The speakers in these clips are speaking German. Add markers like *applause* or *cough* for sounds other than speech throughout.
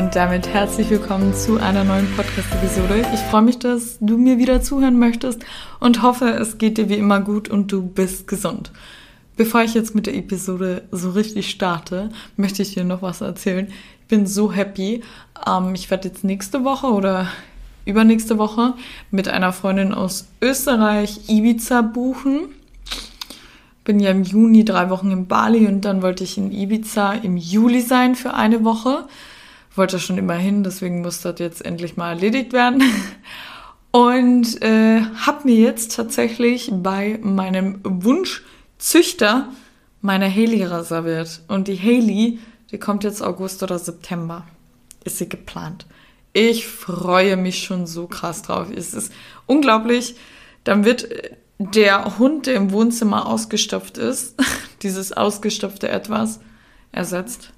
Und damit herzlich willkommen zu einer neuen Podcast-Episode. Ich freue mich, dass du mir wieder zuhören möchtest und hoffe, es geht dir wie immer gut und du bist gesund. Bevor ich jetzt mit der Episode so richtig starte, möchte ich dir noch was erzählen. Ich bin so happy. Ähm, ich werde jetzt nächste Woche oder übernächste Woche mit einer Freundin aus Österreich Ibiza buchen. Bin ja im Juni drei Wochen in Bali und dann wollte ich in Ibiza im Juli sein für eine Woche wollte schon immer hin, deswegen muss das jetzt endlich mal erledigt werden. *laughs* Und äh, habe mir jetzt tatsächlich bei meinem Wunschzüchter meine Haley reserviert. Und die Haley, die kommt jetzt August oder September. Ist sie geplant. Ich freue mich schon so krass drauf. Es ist unglaublich. Dann wird der Hund, der im Wohnzimmer ausgestopft ist, *laughs* dieses ausgestopfte Etwas, ersetzt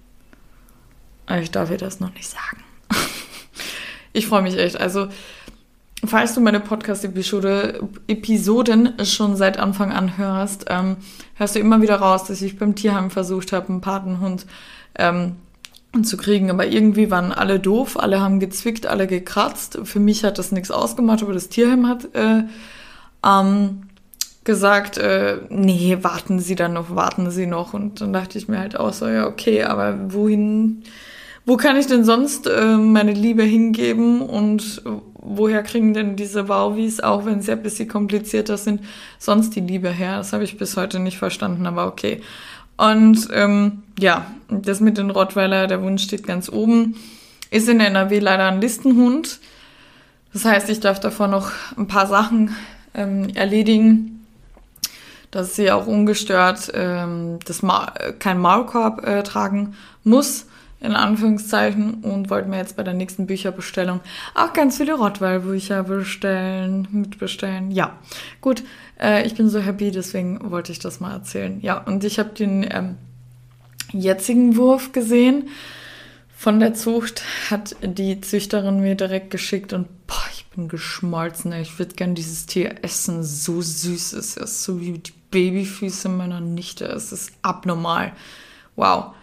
ich darf dir das noch nicht sagen. *laughs* ich freue mich echt. Also, falls du meine Podcast-Episode Episoden schon seit Anfang an hörst, ähm, hörst du immer wieder raus, dass ich beim Tierheim versucht habe, einen Patenhund ähm, zu kriegen. Aber irgendwie waren alle doof, alle haben gezwickt, alle gekratzt. Für mich hat das nichts ausgemacht, aber das Tierheim hat äh, ähm, gesagt, äh, nee, warten Sie dann noch, warten Sie noch. Und dann dachte ich mir halt auch so, ja, okay, aber wohin wo kann ich denn sonst äh, meine Liebe hingeben und woher kriegen denn diese Wauwis, auch wenn sie ein bisschen komplizierter sind, sonst die Liebe her? Das habe ich bis heute nicht verstanden, aber okay. Und ähm, ja, das mit den Rottweiler, der Wunsch steht ganz oben. Ist in NRW leider ein Listenhund. Das heißt, ich darf davor noch ein paar Sachen ähm, erledigen, dass sie auch ungestört ähm, das Ma kein Maulkorb äh, tragen muss in Anführungszeichen und wollten mir jetzt bei der nächsten Bücherbestellung auch ganz viele Rottweil-Bücher bestellen, mitbestellen. Ja, gut, äh, ich bin so happy, deswegen wollte ich das mal erzählen. Ja, und ich habe den ähm, jetzigen Wurf gesehen von der Zucht, hat die Züchterin mir direkt geschickt und boah, ich bin geschmolzen. Ich würde gern dieses Tier essen. So süß ist es, so wie die Babyfüße meiner Nichte. Es ist abnormal. Wow.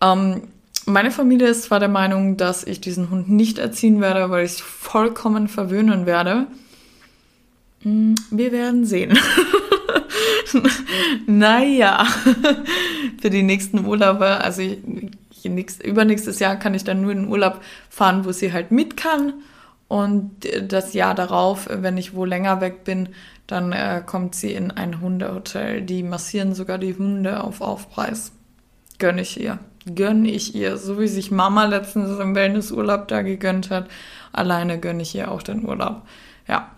Ähm, meine Familie ist zwar der Meinung, dass ich diesen Hund nicht erziehen werde, weil ich es vollkommen verwöhnen werde. Hm, wir werden sehen. *laughs* naja, *laughs* für die nächsten Urlaube, also ich, nächst, übernächstes Jahr kann ich dann nur in den Urlaub fahren, wo sie halt mit kann. Und das Jahr darauf, wenn ich wo länger weg bin, dann äh, kommt sie in ein Hundehotel. Die massieren sogar die Hunde auf Aufpreis. Gönn ich ihr gönne ich ihr, so wie sich Mama letztens im Wellnessurlaub da gegönnt hat. Alleine gönne ich ihr auch den Urlaub. Ja.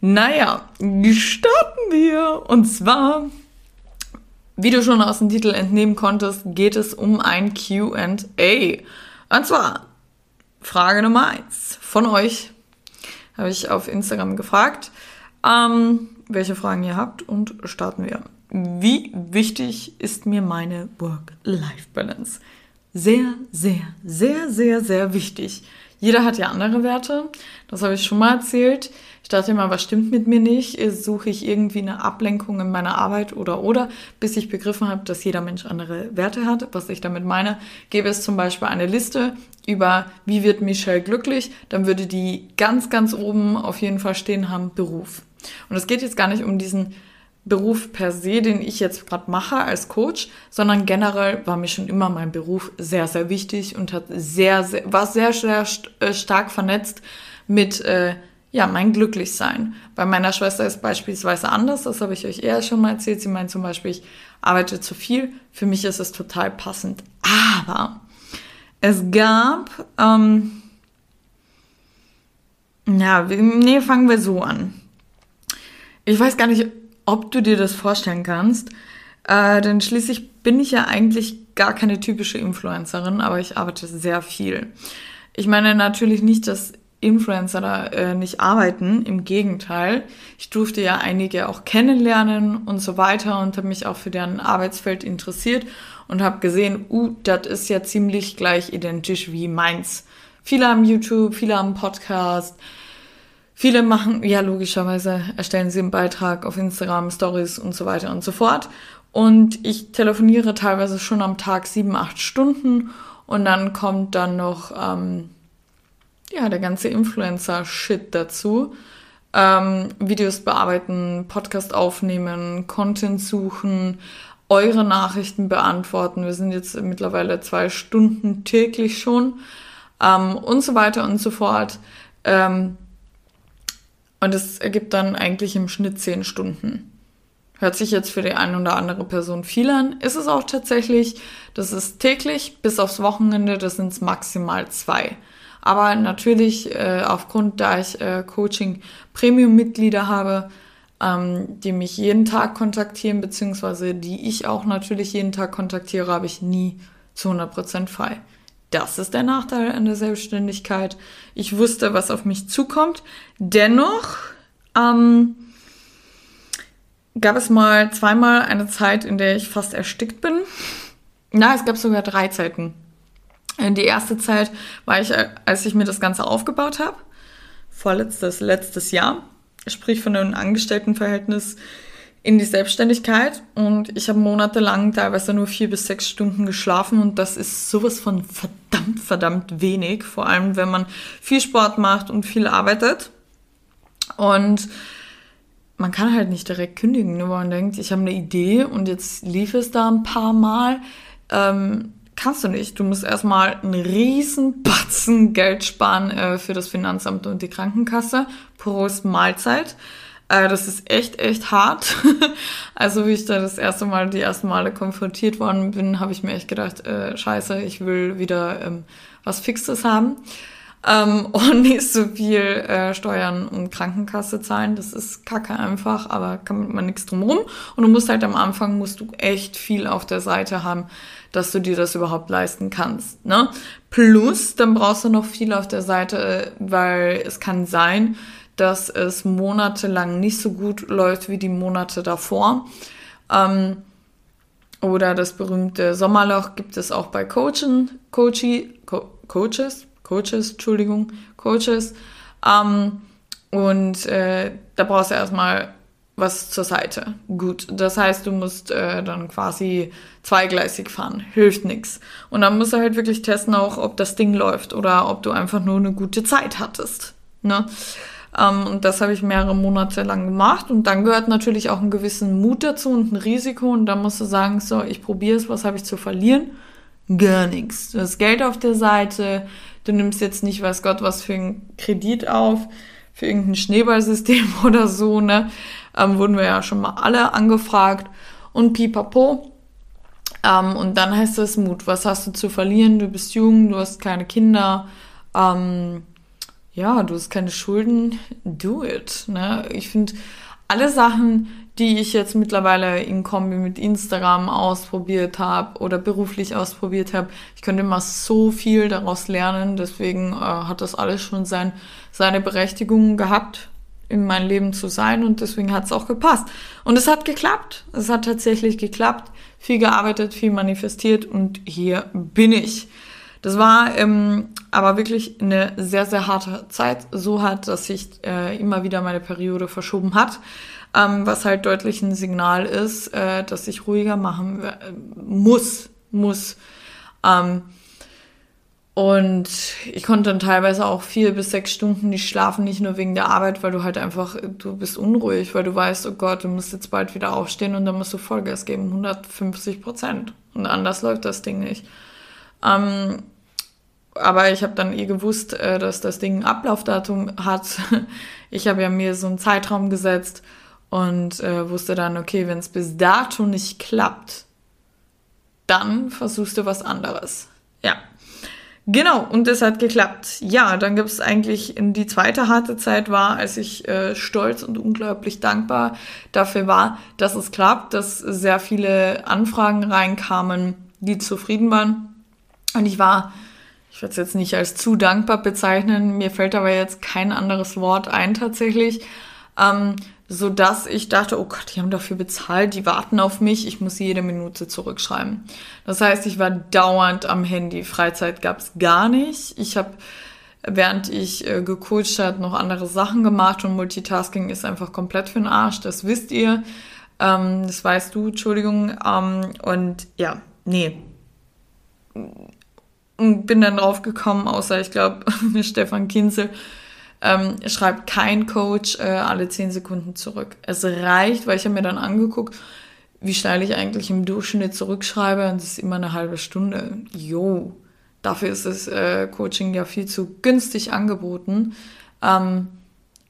Naja, starten wir. Und zwar, wie du schon aus dem Titel entnehmen konntest, geht es um ein QA. Und zwar, Frage Nummer eins von euch habe ich auf Instagram gefragt, ähm, welche Fragen ihr habt und starten wir. Wie wichtig ist mir meine Work-Life-Balance? Sehr, sehr, sehr, sehr, sehr wichtig. Jeder hat ja andere Werte. Das habe ich schon mal erzählt. Ich dachte immer, was stimmt mit mir nicht? Suche ich irgendwie eine Ablenkung in meiner Arbeit oder oder, bis ich begriffen habe, dass jeder Mensch andere Werte hat. Was ich damit meine, gäbe es zum Beispiel eine Liste über, wie wird Michelle glücklich, dann würde die ganz, ganz oben auf jeden Fall stehen haben, Beruf. Und es geht jetzt gar nicht um diesen Beruf per se, den ich jetzt gerade mache als Coach, sondern generell war mir schon immer mein Beruf sehr, sehr wichtig und hat sehr, sehr war sehr, sehr äh, stark vernetzt mit äh, ja, mein Glücklichsein. Bei meiner Schwester ist beispielsweise anders, das habe ich euch eher schon mal erzählt. Sie meint zum Beispiel, ich arbeite zu viel. Für mich ist es total passend. Aber es gab, ähm, ja, nee, fangen wir so an. Ich weiß gar nicht, ob du dir das vorstellen kannst. Äh, denn schließlich bin ich ja eigentlich gar keine typische Influencerin, aber ich arbeite sehr viel. Ich meine natürlich nicht, dass Influencer da äh, nicht arbeiten. Im Gegenteil, ich durfte ja einige auch kennenlernen und so weiter und habe mich auch für deren Arbeitsfeld interessiert und habe gesehen, uh, das ist ja ziemlich gleich identisch wie meins. Viele haben YouTube, viele haben Podcast, viele machen, ja logischerweise erstellen sie einen Beitrag auf Instagram, Stories und so weiter und so fort. Und ich telefoniere teilweise schon am Tag sieben, acht Stunden und dann kommt dann noch ähm, ja, der ganze Influencer-Shit dazu. Ähm, Videos bearbeiten, Podcast aufnehmen, Content suchen, eure Nachrichten beantworten. Wir sind jetzt mittlerweile zwei Stunden täglich schon ähm, und so weiter und so fort. Ähm, und es ergibt dann eigentlich im Schnitt zehn Stunden. Hört sich jetzt für die eine oder andere Person viel an. Ist es auch tatsächlich. Das ist täglich bis aufs Wochenende. Das sind es maximal zwei. Aber natürlich äh, aufgrund, da ich äh, Coaching Premium-Mitglieder habe, ähm, die mich jeden Tag kontaktieren, beziehungsweise die ich auch natürlich jeden Tag kontaktiere, habe ich nie zu 100% frei. Das ist der Nachteil an der Selbstständigkeit. Ich wusste, was auf mich zukommt. Dennoch ähm, gab es mal zweimal eine Zeit, in der ich fast erstickt bin. Na, es gab sogar drei Zeiten. Äh, die erste Zeit war ich, äh, als ich mir das Ganze aufgebaut habe, vorletztes, letztes Jahr, sprich von einem Angestelltenverhältnis in die Selbstständigkeit und ich habe monatelang teilweise nur vier bis sechs Stunden geschlafen und das ist sowas von verdammt, verdammt wenig, vor allem wenn man viel Sport macht und viel arbeitet und man kann halt nicht direkt kündigen, nur weil man denkt, ich habe eine Idee und jetzt lief es da ein paar Mal. Ähm, kannst du nicht. Du musst erstmal einen riesen Batzen Geld sparen äh, für das Finanzamt und die Krankenkasse pro Mahlzeit. Äh, das ist echt, echt hart. *laughs* also wie ich da das erste Mal, die ersten Male konfrontiert worden bin, habe ich mir echt gedacht, äh, scheiße, ich will wieder ähm, was Fixes haben ähm, *laughs* und nicht so viel äh, Steuern und Krankenkasse zahlen. Das ist kacke einfach, aber kann man nichts drum rum. Und du musst halt am Anfang, musst du echt viel auf der Seite haben, dass du dir das überhaupt leisten kannst. Ne? Plus, dann brauchst du noch viel auf der Seite, weil es kann sein, dass es monatelang nicht so gut läuft wie die Monate davor. Ähm, oder das berühmte Sommerloch gibt es auch bei Coachen, Coachi, Co Coaches, Coaches, Entschuldigung, Coaches. Ähm, und äh, da brauchst du erstmal was zur Seite. Gut, das heißt, du musst äh, dann quasi zweigleisig fahren. Hilft nichts. Und dann musst du halt wirklich testen auch, ob das Ding läuft oder ob du einfach nur eine gute Zeit hattest. Ne? Ähm, und das habe ich mehrere Monate lang gemacht. Und dann gehört natürlich auch ein gewissen Mut dazu und ein Risiko. Und dann musst du sagen, so, ich probiere es, was habe ich zu verlieren? Gar nichts. Du hast Geld auf der Seite, du nimmst jetzt nicht, weiß Gott, was für einen Kredit auf, für irgendein Schneeballsystem *laughs* oder so, ne? Ähm, wurden wir ja schon mal alle angefragt. Und pipapo. Ähm, und dann heißt es Mut. Was hast du zu verlieren? Du bist jung, du hast keine Kinder. Ähm, ja, du hast keine Schulden. Do it. Ne? Ich finde, alle Sachen, die ich jetzt mittlerweile in Kombi mit Instagram ausprobiert habe oder beruflich ausprobiert habe. Ich könnte immer so viel daraus lernen. Deswegen äh, hat das alles schon sein, seine Berechtigung gehabt, in mein Leben zu sein und deswegen hat es auch gepasst. Und es hat geklappt. Es hat tatsächlich geklappt. Viel gearbeitet, viel manifestiert und hier bin ich. Das war ähm, aber wirklich eine sehr, sehr harte Zeit. So hart, dass sich äh, immer wieder meine Periode verschoben hat ähm, was halt deutlich ein Signal ist, äh, dass ich ruhiger machen äh, muss, muss. Ähm, und ich konnte dann teilweise auch vier bis sechs Stunden nicht schlafen, nicht nur wegen der Arbeit, weil du halt einfach, du bist unruhig, weil du weißt, oh Gott, du musst jetzt bald wieder aufstehen und dann musst du Vollgas geben, 150 Prozent. Und anders läuft das Ding nicht. Ähm, aber ich habe dann eh gewusst, äh, dass das Ding ein Ablaufdatum hat. *laughs* Ich habe ja mir so einen Zeitraum gesetzt und äh, wusste dann, okay, wenn es bis dato nicht klappt, dann versuchst du was anderes. Ja. Genau, und es hat geklappt. Ja, dann gibt es eigentlich in die zweite harte Zeit war, als ich äh, stolz und unglaublich dankbar dafür war, dass es klappt, dass sehr viele Anfragen reinkamen, die zufrieden waren. Und ich war ich werde es jetzt nicht als zu dankbar bezeichnen, mir fällt aber jetzt kein anderes Wort ein tatsächlich, ähm, so dass ich dachte, oh Gott, die haben dafür bezahlt, die warten auf mich, ich muss jede Minute zurückschreiben. Das heißt, ich war dauernd am Handy, Freizeit gab es gar nicht. Ich habe während ich äh, gecoacht hat, noch andere Sachen gemacht und Multitasking ist einfach komplett für den Arsch, das wisst ihr. Ähm, das weißt du, Entschuldigung. Ähm, und ja, nee. Und bin dann drauf gekommen, außer ich glaube, *laughs* Stefan Kinzel ähm, schreibt kein Coach äh, alle 10 Sekunden zurück. Es reicht, weil ich habe mir dann angeguckt, wie schnell ich eigentlich im Durchschnitt zurückschreibe und es ist immer eine halbe Stunde. Jo, dafür ist das äh, Coaching ja viel zu günstig angeboten. Ähm,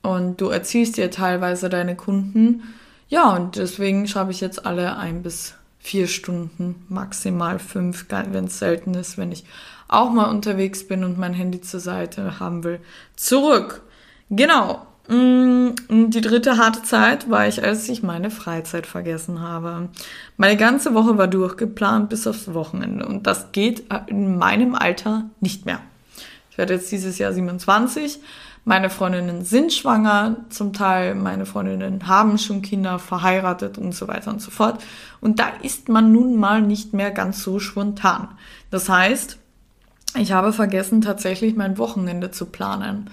und du erziehst dir teilweise deine Kunden ja, und deswegen schreibe ich jetzt alle ein bis vier Stunden, maximal fünf, wenn es selten ist, wenn ich auch mal unterwegs bin und mein Handy zur Seite haben will, zurück. Genau. Mm, die dritte harte Zeit war ich, als ich meine Freizeit vergessen habe. Meine ganze Woche war durchgeplant bis aufs Wochenende und das geht in meinem Alter nicht mehr. Ich werde jetzt dieses Jahr 27 meine Freundinnen sind schwanger, zum Teil meine Freundinnen haben schon Kinder, verheiratet und so weiter und so fort. Und da ist man nun mal nicht mehr ganz so spontan. Das heißt, ich habe vergessen, tatsächlich mein Wochenende zu planen.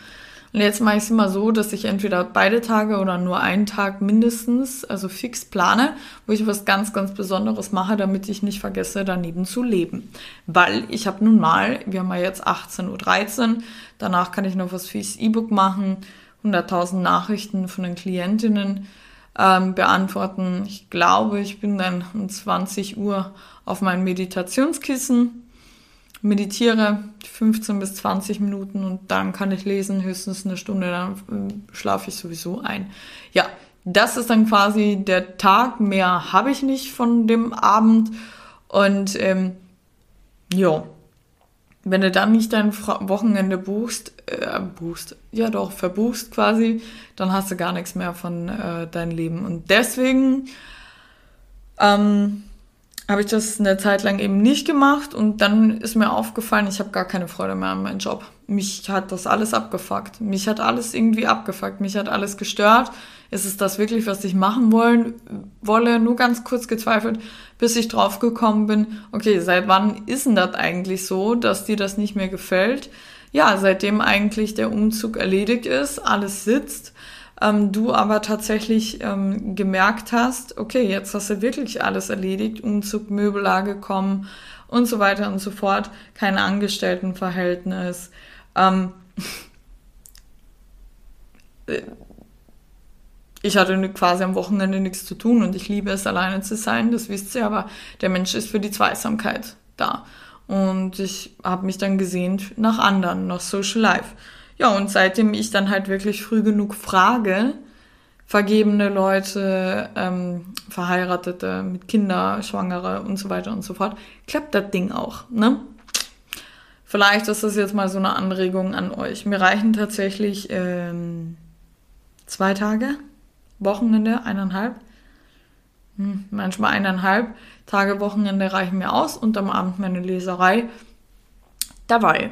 Und jetzt mache ich es immer so, dass ich entweder beide Tage oder nur einen Tag mindestens, also fix plane, wo ich was ganz, ganz Besonderes mache, damit ich nicht vergesse, daneben zu leben. Weil ich habe nun mal, wir haben ja jetzt 18.13 Uhr, danach kann ich noch was fürs E-Book machen, 100.000 Nachrichten von den Klientinnen ähm, beantworten. Ich glaube, ich bin dann um 20 Uhr auf meinem Meditationskissen meditiere 15 bis 20 Minuten und dann kann ich lesen, höchstens eine Stunde, dann äh, schlafe ich sowieso ein. Ja, das ist dann quasi der Tag, mehr habe ich nicht von dem Abend und ähm, ja, wenn du dann nicht dein Wochenende buchst, äh, buchst, ja doch, verbuchst quasi, dann hast du gar nichts mehr von äh, deinem Leben. Und deswegen ähm, habe ich das eine Zeit lang eben nicht gemacht und dann ist mir aufgefallen, ich habe gar keine Freude mehr an meinem Job. Mich hat das alles abgefuckt. Mich hat alles irgendwie abgefuckt. Mich hat alles gestört. Ist es das wirklich, was ich machen wollen, wolle? Nur ganz kurz gezweifelt, bis ich drauf gekommen bin, okay, seit wann ist denn das eigentlich so, dass dir das nicht mehr gefällt? Ja, seitdem eigentlich der Umzug erledigt ist, alles sitzt ähm, du aber tatsächlich ähm, gemerkt hast, okay, jetzt hast du wirklich alles erledigt, Umzug, Möbellage kommen und so weiter und so fort, kein Angestelltenverhältnis. Ähm, *laughs* ich hatte quasi am Wochenende nichts zu tun und ich liebe es, alleine zu sein, das wisst ihr, aber der Mensch ist für die Zweisamkeit da. Und ich habe mich dann gesehnt nach anderen, nach Social Life. Ja, und seitdem ich dann halt wirklich früh genug frage, vergebene Leute, ähm, Verheiratete mit Kinder, Schwangere und so weiter und so fort, klappt das Ding auch, ne? Vielleicht ist das jetzt mal so eine Anregung an euch. Mir reichen tatsächlich ähm, zwei Tage, Wochenende, eineinhalb, hm, manchmal eineinhalb Tage Wochenende reichen mir aus und am Abend meine Leserei dabei.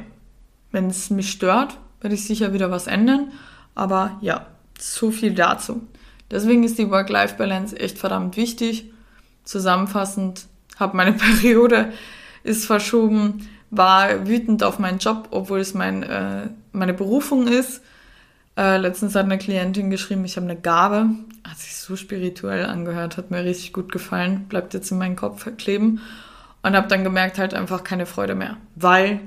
Wenn es mich stört, werde ich sicher wieder was ändern. Aber ja, so viel dazu. Deswegen ist die Work-Life-Balance echt verdammt wichtig. Zusammenfassend, habe meine *laughs* Periode ist verschoben, war wütend auf meinen Job, obwohl es mein, äh, meine Berufung ist. Äh, letztens hat eine Klientin geschrieben, ich habe eine Gabe. Hat sich so spirituell angehört, hat mir richtig gut gefallen, bleibt jetzt in meinem Kopf kleben. Und habe dann gemerkt, halt einfach keine Freude mehr, weil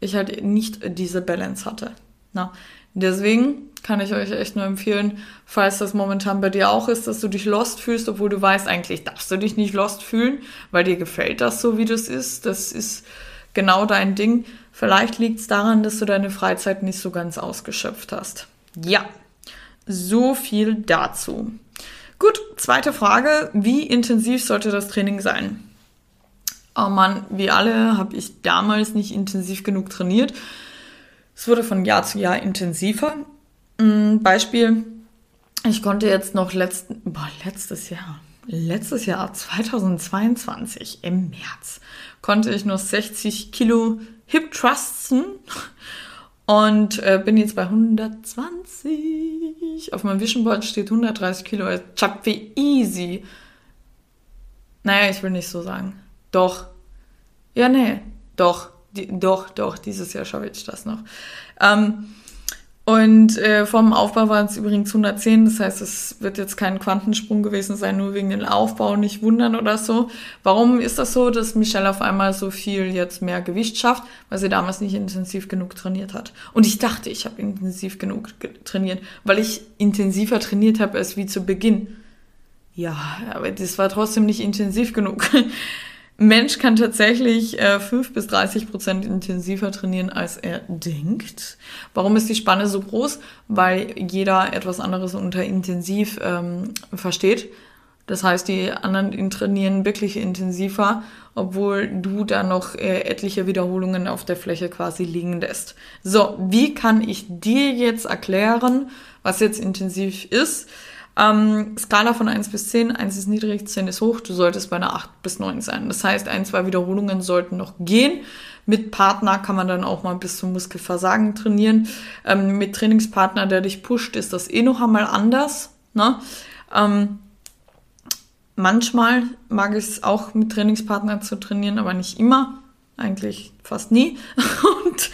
ich halt nicht diese Balance hatte. Na, deswegen kann ich euch echt nur empfehlen, falls das momentan bei dir auch ist, dass du dich lost fühlst, obwohl du weißt, eigentlich darfst du dich nicht lost fühlen, weil dir gefällt das so, wie das ist. Das ist genau dein Ding. Vielleicht liegt es daran, dass du deine Freizeit nicht so ganz ausgeschöpft hast. Ja, so viel dazu. Gut, zweite Frage. Wie intensiv sollte das Training sein? Oh Mann, wie alle habe ich damals nicht intensiv genug trainiert. Es wurde von Jahr zu Jahr intensiver. Mm, Beispiel, ich konnte jetzt noch letzten, boah, letztes Jahr, letztes Jahr 2022 im März konnte ich noch 60 Kilo Hip Thrusten und äh, bin jetzt bei 120. Auf meinem Vision Board steht 130 Kilo. Chap wie easy. Naja, ich will nicht so sagen. Doch. Ja, nee. Doch. Die, doch, doch. Dieses Jahr schaffe ich das noch. Ähm, und äh, vom Aufbau waren es übrigens 110, das heißt, es wird jetzt kein Quantensprung gewesen sein, nur wegen dem Aufbau, nicht wundern oder so. Warum ist das so, dass Michelle auf einmal so viel jetzt mehr Gewicht schafft? Weil sie damals nicht intensiv genug trainiert hat. Und ich dachte, ich habe intensiv genug trainiert, weil ich intensiver trainiert habe als wie zu Beginn. Ja, aber das war trotzdem nicht intensiv genug. *laughs* Mensch kann tatsächlich äh, 5 bis 30 Prozent intensiver trainieren, als er denkt. Warum ist die Spanne so groß? Weil jeder etwas anderes unter intensiv ähm, versteht. Das heißt, die anderen trainieren wirklich intensiver, obwohl du da noch äh, etliche Wiederholungen auf der Fläche quasi liegen lässt. So, wie kann ich dir jetzt erklären, was jetzt intensiv ist? Ähm, Skala von 1 bis 10, 1 ist niedrig, 10 ist hoch, du solltest bei einer 8 bis 9 sein. Das heißt, ein, zwei Wiederholungen sollten noch gehen. Mit Partner kann man dann auch mal bis zum Muskelversagen trainieren. Ähm, mit Trainingspartner, der dich pusht, ist das eh noch einmal anders. Ne? Ähm, manchmal mag ich es auch mit Trainingspartnern zu trainieren, aber nicht immer. Eigentlich fast nie. *laughs* Und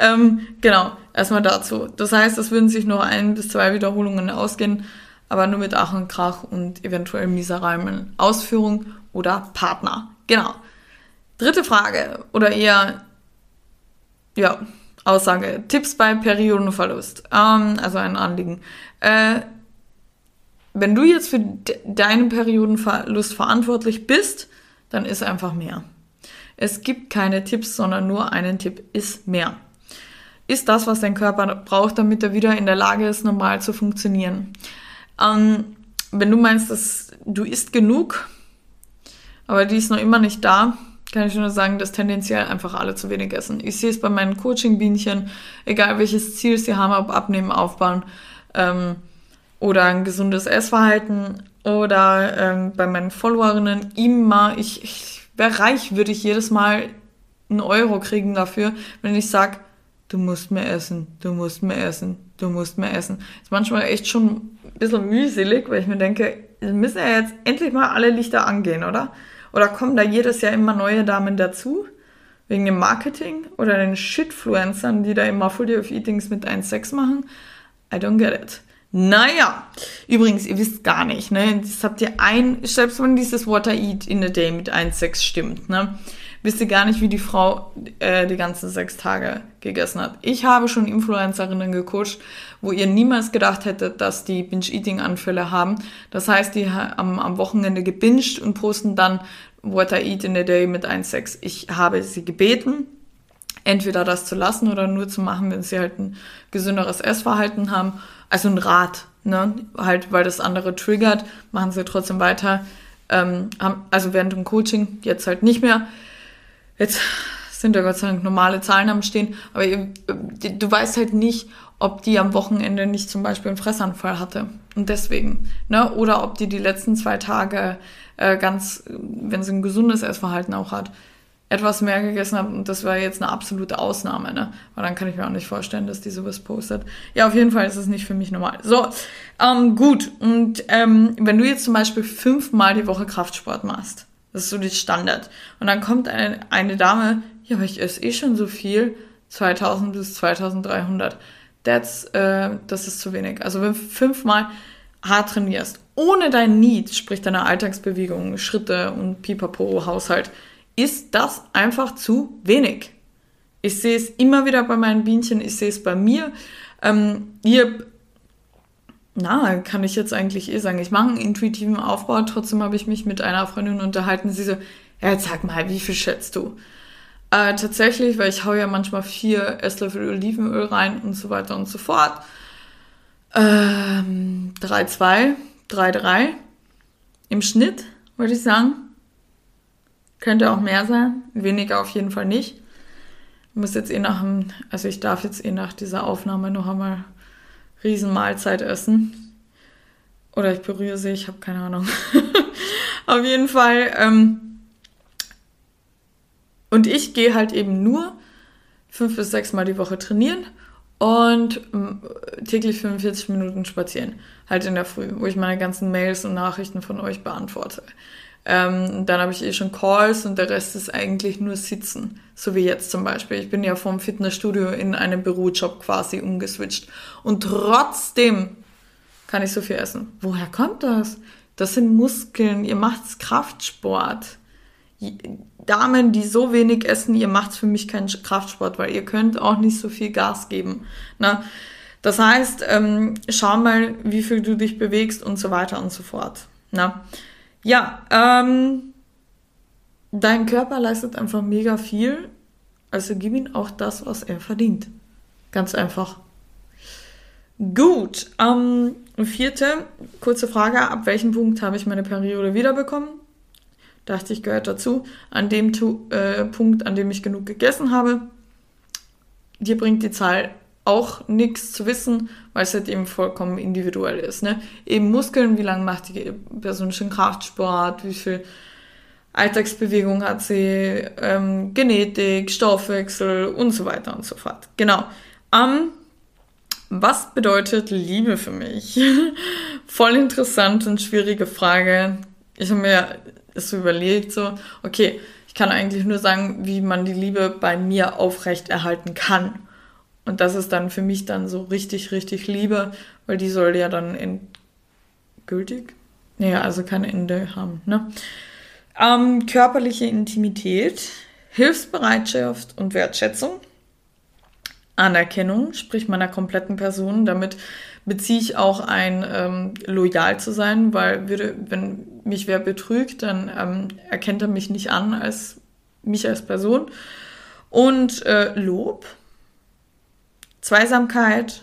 ähm, genau, erstmal dazu. Das heißt, es würden sich noch ein bis zwei Wiederholungen ausgehen aber nur mit Ach und Krach und eventuell miserablen Ausführung oder Partner. Genau. Dritte Frage oder eher, ja, Aussage. Tipps bei Periodenverlust. Ähm, also ein Anliegen. Äh, wenn du jetzt für de deinen Periodenverlust verantwortlich bist, dann ist einfach mehr. Es gibt keine Tipps, sondern nur einen Tipp, ist mehr. Ist das, was dein Körper braucht, damit er wieder in der Lage ist, normal zu funktionieren. Ähm, wenn du meinst, dass du isst genug, aber die ist noch immer nicht da, kann ich nur sagen, dass tendenziell einfach alle zu wenig essen. Ich sehe es bei meinen Coaching-Bienchen, egal welches Ziel sie haben, ob abnehmen, aufbauen ähm, oder ein gesundes Essverhalten oder ähm, bei meinen Followerinnen immer, ich, ich wäre reich, würde ich jedes Mal einen Euro kriegen dafür, wenn ich sage, du musst mehr essen, du musst mehr essen, du musst mehr essen. Ist manchmal echt schon ein bisschen mühselig, weil ich mir denke, müssen ja jetzt endlich mal alle Lichter angehen, oder? Oder kommen da jedes Jahr immer neue Damen dazu? Wegen dem Marketing oder den Shitfluencern, die da immer Full of Eatings mit 1,6 machen? I don't get it. Naja, übrigens, ihr wisst gar nicht, ne? Das habt ihr ein, selbst wenn dieses Water Eat in a Day mit 1,6 stimmt, ne? Wisst ihr gar nicht, wie die Frau äh, die ganzen sechs Tage gegessen hat. Ich habe schon Influencerinnen gecoacht, wo ihr niemals gedacht hättet, dass die Binge-Eating-Anfälle haben. Das heißt, die haben am Wochenende gebinged und posten dann What I Eat in a Day mit 1,6. Ich habe sie gebeten, entweder das zu lassen oder nur zu machen, wenn sie halt ein gesünderes Essverhalten haben. Also ein Rat, ne? Halt, weil das andere triggert, machen sie trotzdem weiter. Ähm, also während dem Coaching, jetzt halt nicht mehr. Jetzt sind da Gott sei Dank normale Zahlen am Stehen, aber du weißt halt nicht, ob die am Wochenende nicht zum Beispiel einen Fressanfall hatte. Und deswegen, ne? Oder ob die die letzten zwei Tage äh, ganz, wenn sie ein gesundes Essverhalten auch hat, etwas mehr gegessen hat und das war jetzt eine absolute Ausnahme, ne? Aber dann kann ich mir auch nicht vorstellen, dass die sowas postet. Ja, auf jeden Fall ist es nicht für mich normal. So, ähm, gut. Und ähm, wenn du jetzt zum Beispiel fünfmal die Woche Kraftsport machst, das ist so die Standard. Und dann kommt eine, eine Dame, ja, aber ich esse eh schon so viel, 2000 bis 2300. That's, äh, das ist zu wenig. Also wenn du fünfmal hart trainierst, ohne dein Need, sprich deine Alltagsbewegungen, Schritte und Pipapo, Haushalt, ist das einfach zu wenig. Ich sehe es immer wieder bei meinen Bienchen, ich sehe es bei mir. Ähm, ihr na, kann ich jetzt eigentlich eh sagen. Ich mache einen intuitiven Aufbau, trotzdem habe ich mich mit einer Freundin unterhalten. Sie so, ja, sag mal, wie viel schätzt du? Äh, tatsächlich, weil ich hau ja manchmal vier Esslöffel Olivenöl rein und so weiter und so fort. Ähm, 3,2, 3,3 im Schnitt, würde ich sagen. Könnte auch mehr sein, weniger auf jeden Fall nicht. Ich muss jetzt eh nach dem, also ich darf jetzt eh nach dieser Aufnahme noch einmal Riesenmahlzeit essen. Oder ich berühre sie, ich habe keine Ahnung. *laughs* Auf jeden Fall. Ähm, und ich gehe halt eben nur fünf bis sechs Mal die Woche trainieren und äh, täglich 45 Minuten spazieren. Halt in der Früh, wo ich meine ganzen Mails und Nachrichten von euch beantworte. Ähm, dann habe ich eh schon Calls und der Rest ist eigentlich nur Sitzen. So wie jetzt zum Beispiel. Ich bin ja vom Fitnessstudio in einen Bürojob quasi umgeswitcht. Und trotzdem kann ich so viel essen. Woher kommt das? Das sind Muskeln. Ihr macht Kraftsport. Damen, die so wenig essen, ihr macht für mich keinen Kraftsport, weil ihr könnt auch nicht so viel Gas geben. Na? Das heißt, ähm, schau mal, wie viel du dich bewegst und so weiter und so fort. Na? Ja, ähm, dein Körper leistet einfach mega viel, also gib ihm auch das, was er verdient. Ganz einfach. Gut, ähm, vierte, kurze Frage, ab welchem Punkt habe ich meine Periode wiederbekommen? Dachte ich, gehört dazu. An dem tu äh, Punkt, an dem ich genug gegessen habe. Dir bringt die Zahl auch nichts zu wissen, weil es halt eben vollkommen individuell ist. Ne? Eben Muskeln, wie lange macht die Person schon Kraftsport, wie viel Alltagsbewegung hat sie, ähm, Genetik, Stoffwechsel und so weiter und so fort. Genau. Ähm, was bedeutet Liebe für mich? *laughs* Voll interessant und schwierige Frage. Ich habe mir so überlegt, so, okay, ich kann eigentlich nur sagen, wie man die Liebe bei mir aufrechterhalten kann. Und das ist dann für mich dann so richtig, richtig Liebe, weil die soll ja dann endgültig, naja, also kein Ende haben, ne? Ähm, körperliche Intimität, Hilfsbereitschaft und Wertschätzung, Anerkennung, sprich meiner kompletten Person. Damit beziehe ich auch ein, ähm, loyal zu sein, weil würde, wenn mich wer betrügt, dann ähm, erkennt er mich nicht an als mich als Person. Und äh, Lob, Zweisamkeit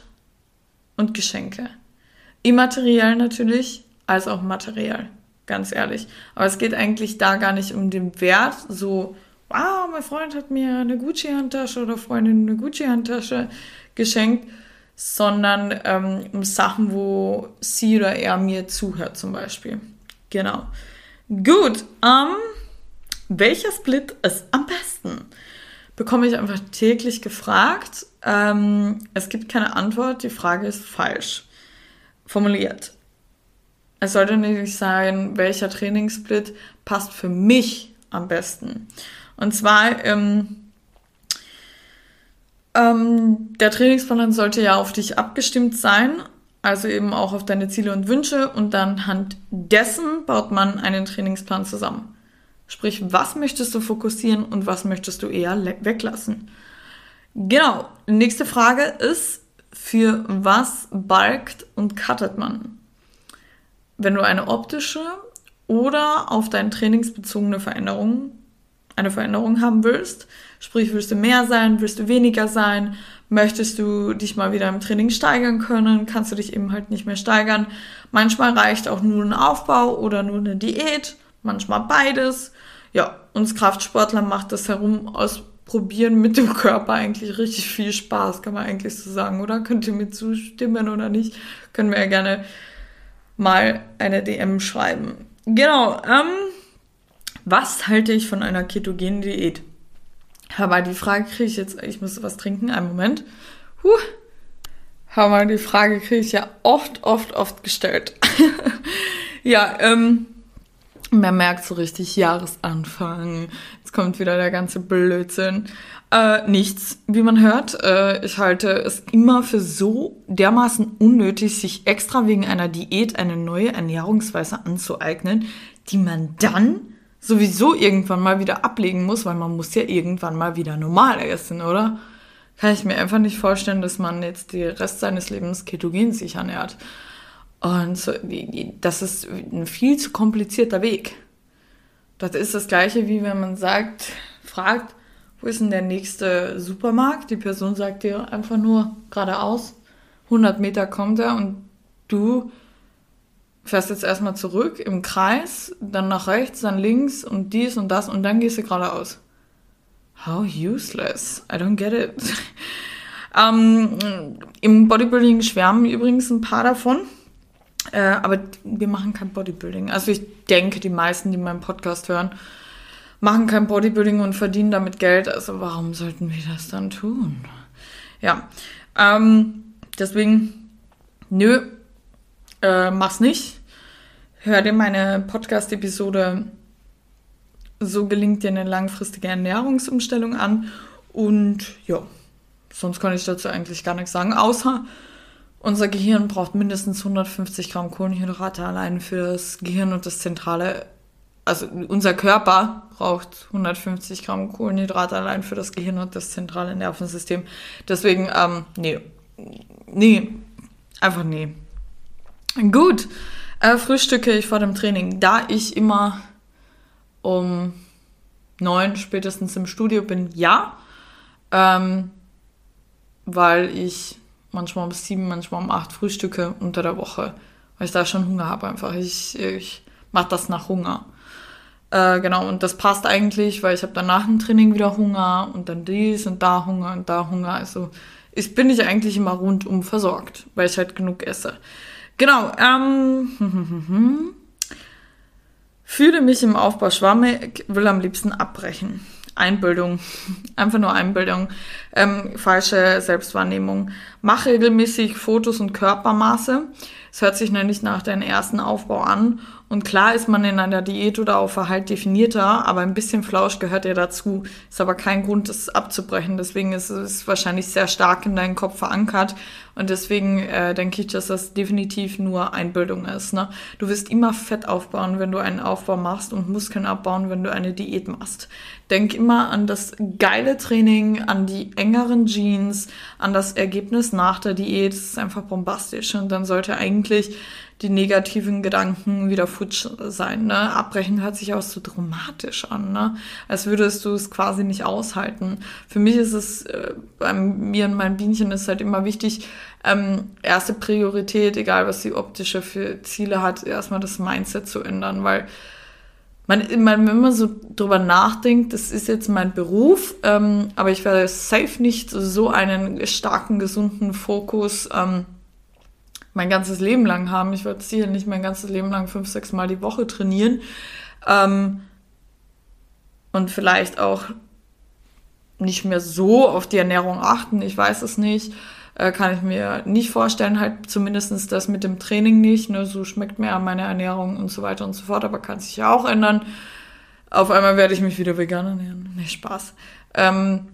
und Geschenke. Immateriell natürlich, als auch materiell, ganz ehrlich. Aber es geht eigentlich da gar nicht um den Wert, so, wow, mein Freund hat mir eine Gucci-Handtasche oder Freundin eine Gucci-Handtasche geschenkt, sondern ähm, um Sachen, wo sie oder er mir zuhört, zum Beispiel. Genau. Gut, ähm, welcher Split ist am besten? Bekomme ich einfach täglich gefragt. Ähm, es gibt keine Antwort, die Frage ist falsch formuliert. Es sollte nicht sein, welcher Trainingssplit passt für mich am besten. Und zwar, ähm, ähm, der Trainingsplan sollte ja auf dich abgestimmt sein, also eben auch auf deine Ziele und Wünsche und dann anhand dessen baut man einen Trainingsplan zusammen. Sprich, was möchtest du fokussieren und was möchtest du eher weglassen? Genau, nächste Frage ist, für was balkt und cuttet man? Wenn du eine optische oder auf dein trainingsbezogene Veränderung, eine Veränderung haben willst, sprich, willst du mehr sein, willst du weniger sein, möchtest du dich mal wieder im Training steigern können, kannst du dich eben halt nicht mehr steigern. Manchmal reicht auch nur ein Aufbau oder nur eine Diät, manchmal beides ja, uns Kraftsportler macht das Herumausprobieren mit dem Körper eigentlich richtig viel Spaß, kann man eigentlich so sagen, oder? Könnt ihr mir zustimmen oder nicht? Können wir ja gerne mal eine DM schreiben. Genau, ähm, was halte ich von einer ketogenen Diät? Aber die Frage kriege ich jetzt, ich muss was trinken, einen Moment. Huh. Mal, die Frage kriege ich ja oft, oft, oft gestellt. *laughs* ja, ähm, man merkt so richtig Jahresanfang. Jetzt kommt wieder der ganze Blödsinn. Äh, nichts, wie man hört. Äh, ich halte es immer für so dermaßen unnötig, sich extra wegen einer Diät eine neue Ernährungsweise anzueignen, die man dann sowieso irgendwann mal wieder ablegen muss, weil man muss ja irgendwann mal wieder normal essen, oder? Kann ich mir einfach nicht vorstellen, dass man jetzt den Rest seines Lebens ketogen sich ernährt. Und so, das ist ein viel zu komplizierter Weg. Das ist das gleiche, wie wenn man sagt, fragt, wo ist denn der nächste Supermarkt? Die Person sagt dir einfach nur geradeaus, 100 Meter kommt er und du fährst jetzt erstmal zurück im Kreis, dann nach rechts, dann links und dies und das und dann gehst du geradeaus. How useless. I don't get it. *laughs* ähm, Im Bodybuilding schwärmen übrigens ein paar davon. Äh, aber wir machen kein Bodybuilding. Also ich denke, die meisten, die meinen Podcast hören, machen kein Bodybuilding und verdienen damit Geld. Also warum sollten wir das dann tun? Ja, ähm, deswegen, nö, äh, mach's nicht. Hör dir meine Podcast-Episode So gelingt dir eine langfristige Ernährungsumstellung an. Und ja, sonst kann ich dazu eigentlich gar nichts sagen, außer unser Gehirn braucht mindestens 150 Gramm Kohlenhydrate allein für das Gehirn und das zentrale also unser Körper braucht 150 Gramm Kohlenhydrate allein für das Gehirn und das zentrale Nervensystem. Deswegen, ähm, nee, nee, einfach nee. Gut, äh, frühstücke ich vor dem Training. Da ich immer um neun spätestens im Studio bin, ja, ähm, weil ich manchmal um sieben, manchmal um acht frühstücke unter der Woche, weil ich da schon Hunger habe einfach. Ich, ich mache das nach Hunger. Äh, genau, und das passt eigentlich, weil ich habe dann nach dem Training wieder Hunger und dann dies und da Hunger und da Hunger. Also ich, bin ich eigentlich immer rundum versorgt, weil ich halt genug esse. Genau, ähm, *laughs* fühle mich im Aufbau schwammig, will am liebsten abbrechen. Einbildung, einfach nur Einbildung, ähm, falsche Selbstwahrnehmung. Mach regelmäßig Fotos und Körpermaße. Es hört sich nämlich nach deinem ersten Aufbau an und klar ist man in einer Diät oder auf Verhalt definierter, aber ein bisschen Flausch gehört ja dazu. Ist aber kein Grund, das abzubrechen. Deswegen ist es wahrscheinlich sehr stark in deinen Kopf verankert. Und deswegen äh, denke ich, dass das definitiv nur Einbildung ist. Ne? Du wirst immer Fett aufbauen, wenn du einen Aufbau machst und Muskeln abbauen, wenn du eine Diät machst. Denk immer an das geile Training, an die engeren Jeans, an das Ergebnis nach der Diät. Das ist einfach bombastisch. Und dann sollte eigentlich die negativen Gedanken wieder futsch sein. Ne? Abbrechen hört sich auch so dramatisch an, ne? als würdest du es quasi nicht aushalten. Für mich ist es, äh, bei mir und meinen Bienchen ist halt immer wichtig, ähm, erste Priorität, egal was die optische für Ziele hat, erstmal das Mindset zu ändern, weil man, man, wenn man so drüber nachdenkt, das ist jetzt mein Beruf, ähm, aber ich werde safe nicht so einen starken, gesunden Fokus ähm, mein ganzes Leben lang haben. Ich werde sicher nicht mein ganzes Leben lang fünf, sechs Mal die Woche trainieren. Ähm, und vielleicht auch nicht mehr so auf die Ernährung achten. Ich weiß es nicht. Äh, kann ich mir nicht vorstellen. Halt zumindest das mit dem Training nicht. Ne? So schmeckt mir meine Ernährung und so weiter und so fort. Aber kann sich ja auch ändern. Auf einmal werde ich mich wieder vegan ernähren. Nee, Spaß. Ähm,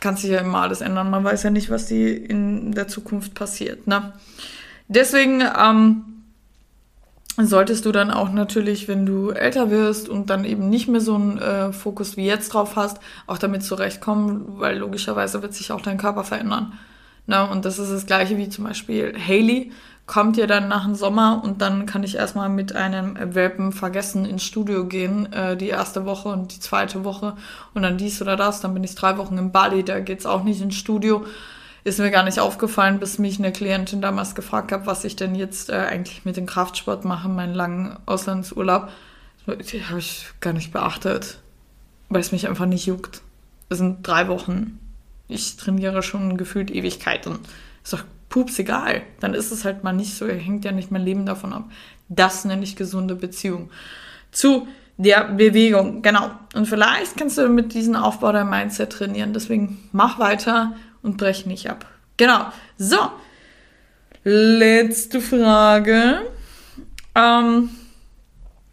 kann sich ja immer alles ändern. Man weiß ja nicht, was die in der Zukunft passiert. Ne? Deswegen ähm, solltest du dann auch natürlich, wenn du älter wirst und dann eben nicht mehr so einen äh, Fokus wie jetzt drauf hast, auch damit zurechtkommen, weil logischerweise wird sich auch dein Körper verändern. Ne? Und das ist das gleiche wie zum Beispiel Haley kommt ja dann nach dem Sommer und dann kann ich erstmal mit einem Welpen vergessen ins Studio gehen, äh, die erste Woche und die zweite Woche und dann dies oder das. Dann bin ich drei Wochen in Bali, da geht's auch nicht ins Studio. Ist mir gar nicht aufgefallen, bis mich eine Klientin damals gefragt hat, was ich denn jetzt äh, eigentlich mit dem Kraftsport mache, meinen langen Auslandsurlaub. Die habe ich gar nicht beachtet, weil es mich einfach nicht juckt. Es sind drei Wochen. Ich trainiere schon gefühlt Ewigkeiten. Ist doch pups egal. Dann ist es halt mal nicht so, hängt ja nicht mein Leben davon ab. Das nenne ich gesunde Beziehung. Zu der Bewegung, genau. Und vielleicht kannst du mit diesem Aufbau dein Mindset trainieren. Deswegen mach weiter und brech nicht ab. Genau. So. Letzte Frage. Ähm,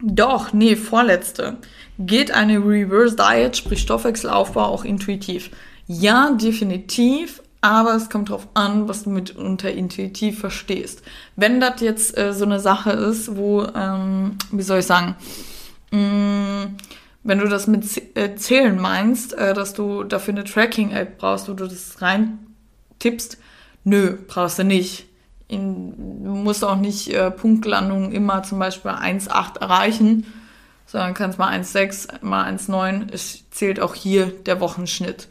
doch, nee, vorletzte. Geht eine Reverse Diet, sprich Stoffwechselaufbau, auch intuitiv? Ja, definitiv, aber es kommt darauf an, was du mit unter intuitiv verstehst. Wenn das jetzt äh, so eine Sache ist, wo, ähm, wie soll ich sagen, mh, mm, wenn du das mit äh, Zählen meinst, äh, dass du dafür eine Tracking-App brauchst, wo du das rein tippst, nö, brauchst du nicht. In, du musst auch nicht äh, Punktlandungen immer zum Beispiel 1,8 erreichen, sondern kannst mal 1,6, mal 1,9. Es zählt auch hier der Wochenschnitt.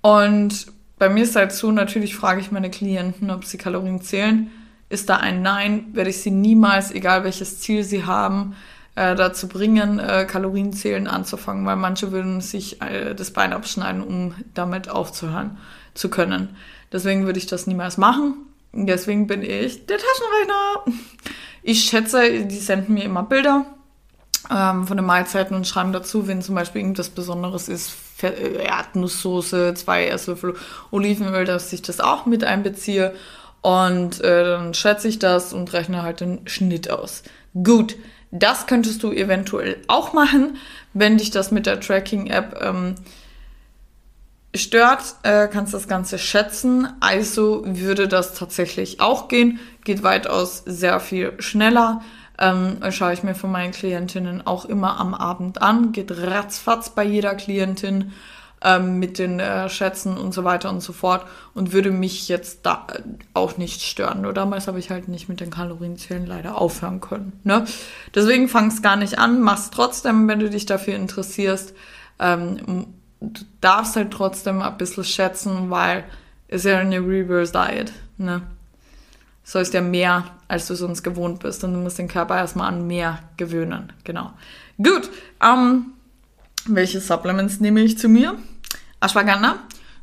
Und bei mir ist halt so, natürlich frage ich meine Klienten, ob sie Kalorien zählen. Ist da ein Nein, werde ich sie niemals, egal welches Ziel sie haben, äh, dazu bringen, äh, Kalorienzählen anzufangen, weil manche würden sich äh, das Bein abschneiden, um damit aufzuhören zu können. Deswegen würde ich das niemals machen. Deswegen bin ich der Taschenrechner. Ich schätze, die senden mir immer Bilder ähm, von den Mahlzeiten und schreiben dazu, wenn zum Beispiel irgendwas Besonderes ist, Erdnusssoße, zwei Esslöffel Olivenöl, dass ich das auch mit einbeziehe. Und äh, dann schätze ich das und rechne halt den Schnitt aus. Gut, das könntest du eventuell auch machen, wenn dich das mit der Tracking-App ähm, stört, äh, kannst das Ganze schätzen. Also würde das tatsächlich auch gehen. Geht weitaus sehr viel schneller. Ähm, schaue ich mir von meinen Klientinnen auch immer am Abend an. Geht ratzfatz bei jeder Klientin ähm, mit den äh, Schätzen und so weiter und so fort und würde mich jetzt da äh, auch nicht stören. Nur damals habe ich halt nicht mit den Kalorienzählen leider aufhören können. Ne? Deswegen fang es gar nicht an, mach's trotzdem, wenn du dich dafür interessierst. Ähm, du darfst halt trotzdem ein bisschen schätzen, weil es ja eine Reverse Diet. Ne? So ist ja mehr, als du sonst gewohnt bist. Und du musst den Körper erstmal an mehr gewöhnen. Genau. Gut. Ähm, welche Supplements nehme ich zu mir? Ashwagandha.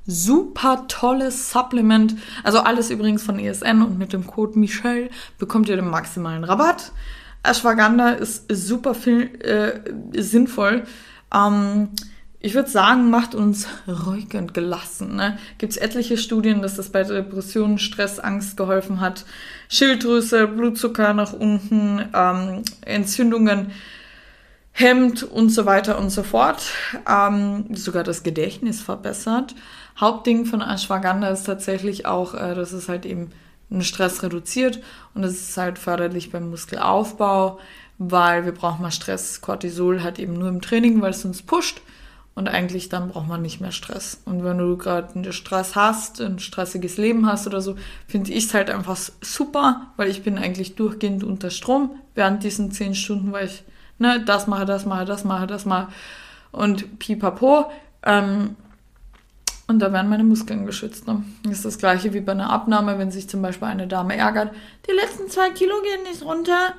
Super tolles Supplement. Also alles übrigens von ESN und mit dem Code Michelle bekommt ihr den maximalen Rabatt. Ashwagandha ist super viel, äh, sinnvoll. Ähm, ich würde sagen, macht uns ruhig und gelassen. Ne? Gibt es etliche Studien, dass das bei Depressionen, Stress, Angst geholfen hat. Schilddrüse, Blutzucker nach unten, ähm, Entzündungen hemmt und so weiter und so fort. Ähm, sogar das Gedächtnis verbessert. Hauptding von Ashwagandha ist tatsächlich auch, äh, dass es halt eben den Stress reduziert und es ist halt förderlich beim Muskelaufbau, weil wir brauchen mal Stress. Cortisol hat eben nur im Training, weil es uns pusht und eigentlich dann braucht man nicht mehr Stress. Und wenn du gerade einen Stress hast, ein stressiges Leben hast oder so, finde ich es halt einfach super, weil ich bin eigentlich durchgehend unter Strom während diesen zehn Stunden, weil ich ne, das mache, das mache, das mache, das mache und pipapo. Ähm, und da werden meine Muskeln geschützt. Ne? Ist das gleiche wie bei einer Abnahme, wenn sich zum Beispiel eine Dame ärgert, die letzten zwei Kilo gehen nicht runter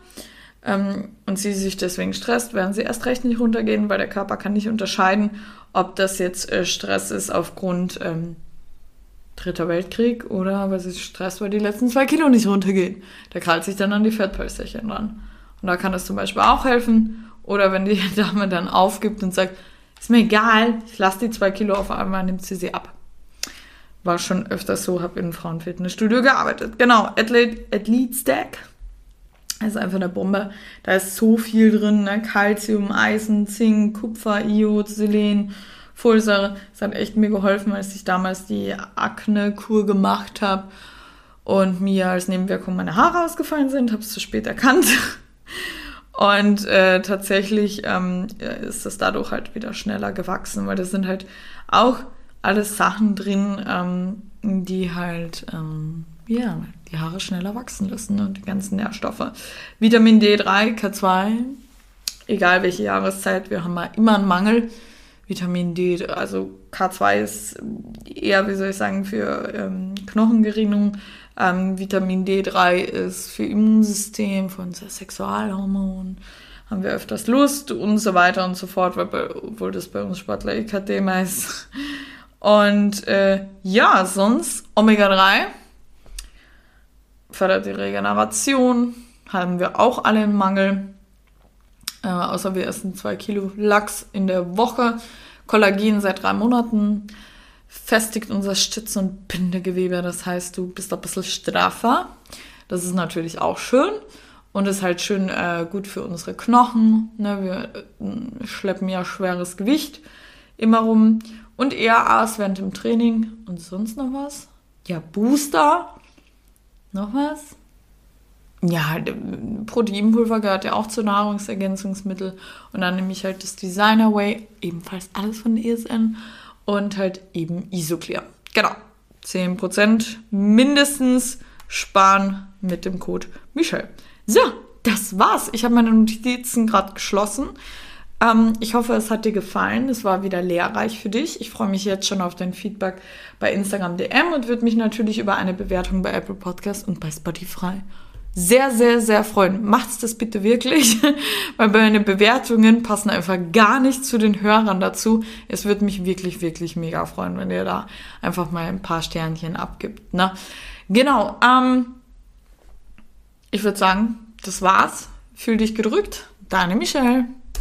und sie sich deswegen stresst, werden sie erst recht nicht runtergehen, weil der Körper kann nicht unterscheiden, ob das jetzt äh, Stress ist aufgrund ähm, Dritter Weltkrieg oder weil sie Stress, weil die letzten zwei Kilo nicht runtergehen. Der krallt sich dann an die Fettpölsterchen dran. Und da kann das zum Beispiel auch helfen. Oder wenn die *laughs* Dame dann aufgibt und sagt, ist mir egal, ich lasse die zwei Kilo auf einmal, nimmt sie sie ab. War schon öfters so, habe in einem Frauenfitnessstudio gearbeitet. Genau, Athlete, Athlete Stack das ist einfach eine Bombe. Da ist so viel drin, ne? Calcium, Eisen, Zink, Kupfer, Iod, Selen, Folsäure. Das hat echt mir geholfen, als ich damals die Akne-Kur gemacht habe und mir als Nebenwirkung meine Haare ausgefallen sind. Habe es zu spät erkannt. *laughs* Und äh, tatsächlich ähm, ist das dadurch halt wieder schneller gewachsen, weil das sind halt auch alles Sachen drin, ähm, die halt ähm, ja, die Haare schneller wachsen lassen und die ganzen Nährstoffe. Vitamin D3, K2, egal welche Jahreszeit, wir haben immer einen Mangel. Vitamin D, also K2 ist eher, wie soll ich sagen, für ähm, Knochengerinnung. Ähm, Vitamin D3 ist für Immunsystem, für unser Sexualhormon. Haben wir öfters Lust und so weiter und so fort, weil bei, obwohl das bei uns Sportler eh kein Thema ist. Und äh, ja, sonst Omega-3 fördert die Regeneration, haben wir auch alle einen Mangel. Äh, außer wir essen zwei Kilo Lachs in der Woche. Kollagen seit drei Monaten festigt unser Stütz- und Bindegewebe. Das heißt, du bist ein bisschen straffer. Das ist natürlich auch schön und ist halt schön äh, gut für unsere Knochen. Ne? Wir äh, schleppen ja schweres Gewicht immer rum und ERAs während dem Training und sonst noch was. Ja, Booster noch was? Ja, Proteinpulver gehört ja auch zu Nahrungsergänzungsmittel. Und dann nehme ich halt das Designer Way, ebenfalls alles von ESN. Und halt eben Isoclear. Genau. 10% mindestens sparen mit dem Code Michelle. So, das war's. Ich habe meine Notizen gerade geschlossen. Ähm, ich hoffe, es hat dir gefallen. Es war wieder lehrreich für dich. Ich freue mich jetzt schon auf dein Feedback bei Instagram DM und würde mich natürlich über eine Bewertung bei Apple Podcast und bei Spotify sehr, sehr, sehr freuen. Macht's das bitte wirklich, *laughs* weil meine Bewertungen passen einfach gar nicht zu den Hörern dazu. Es würde mich wirklich, wirklich mega freuen, wenn ihr da einfach mal ein paar Sternchen abgibt. Ne? Genau. Ähm, ich würde sagen, das war's. Fühl dich gedrückt. Deine Michelle.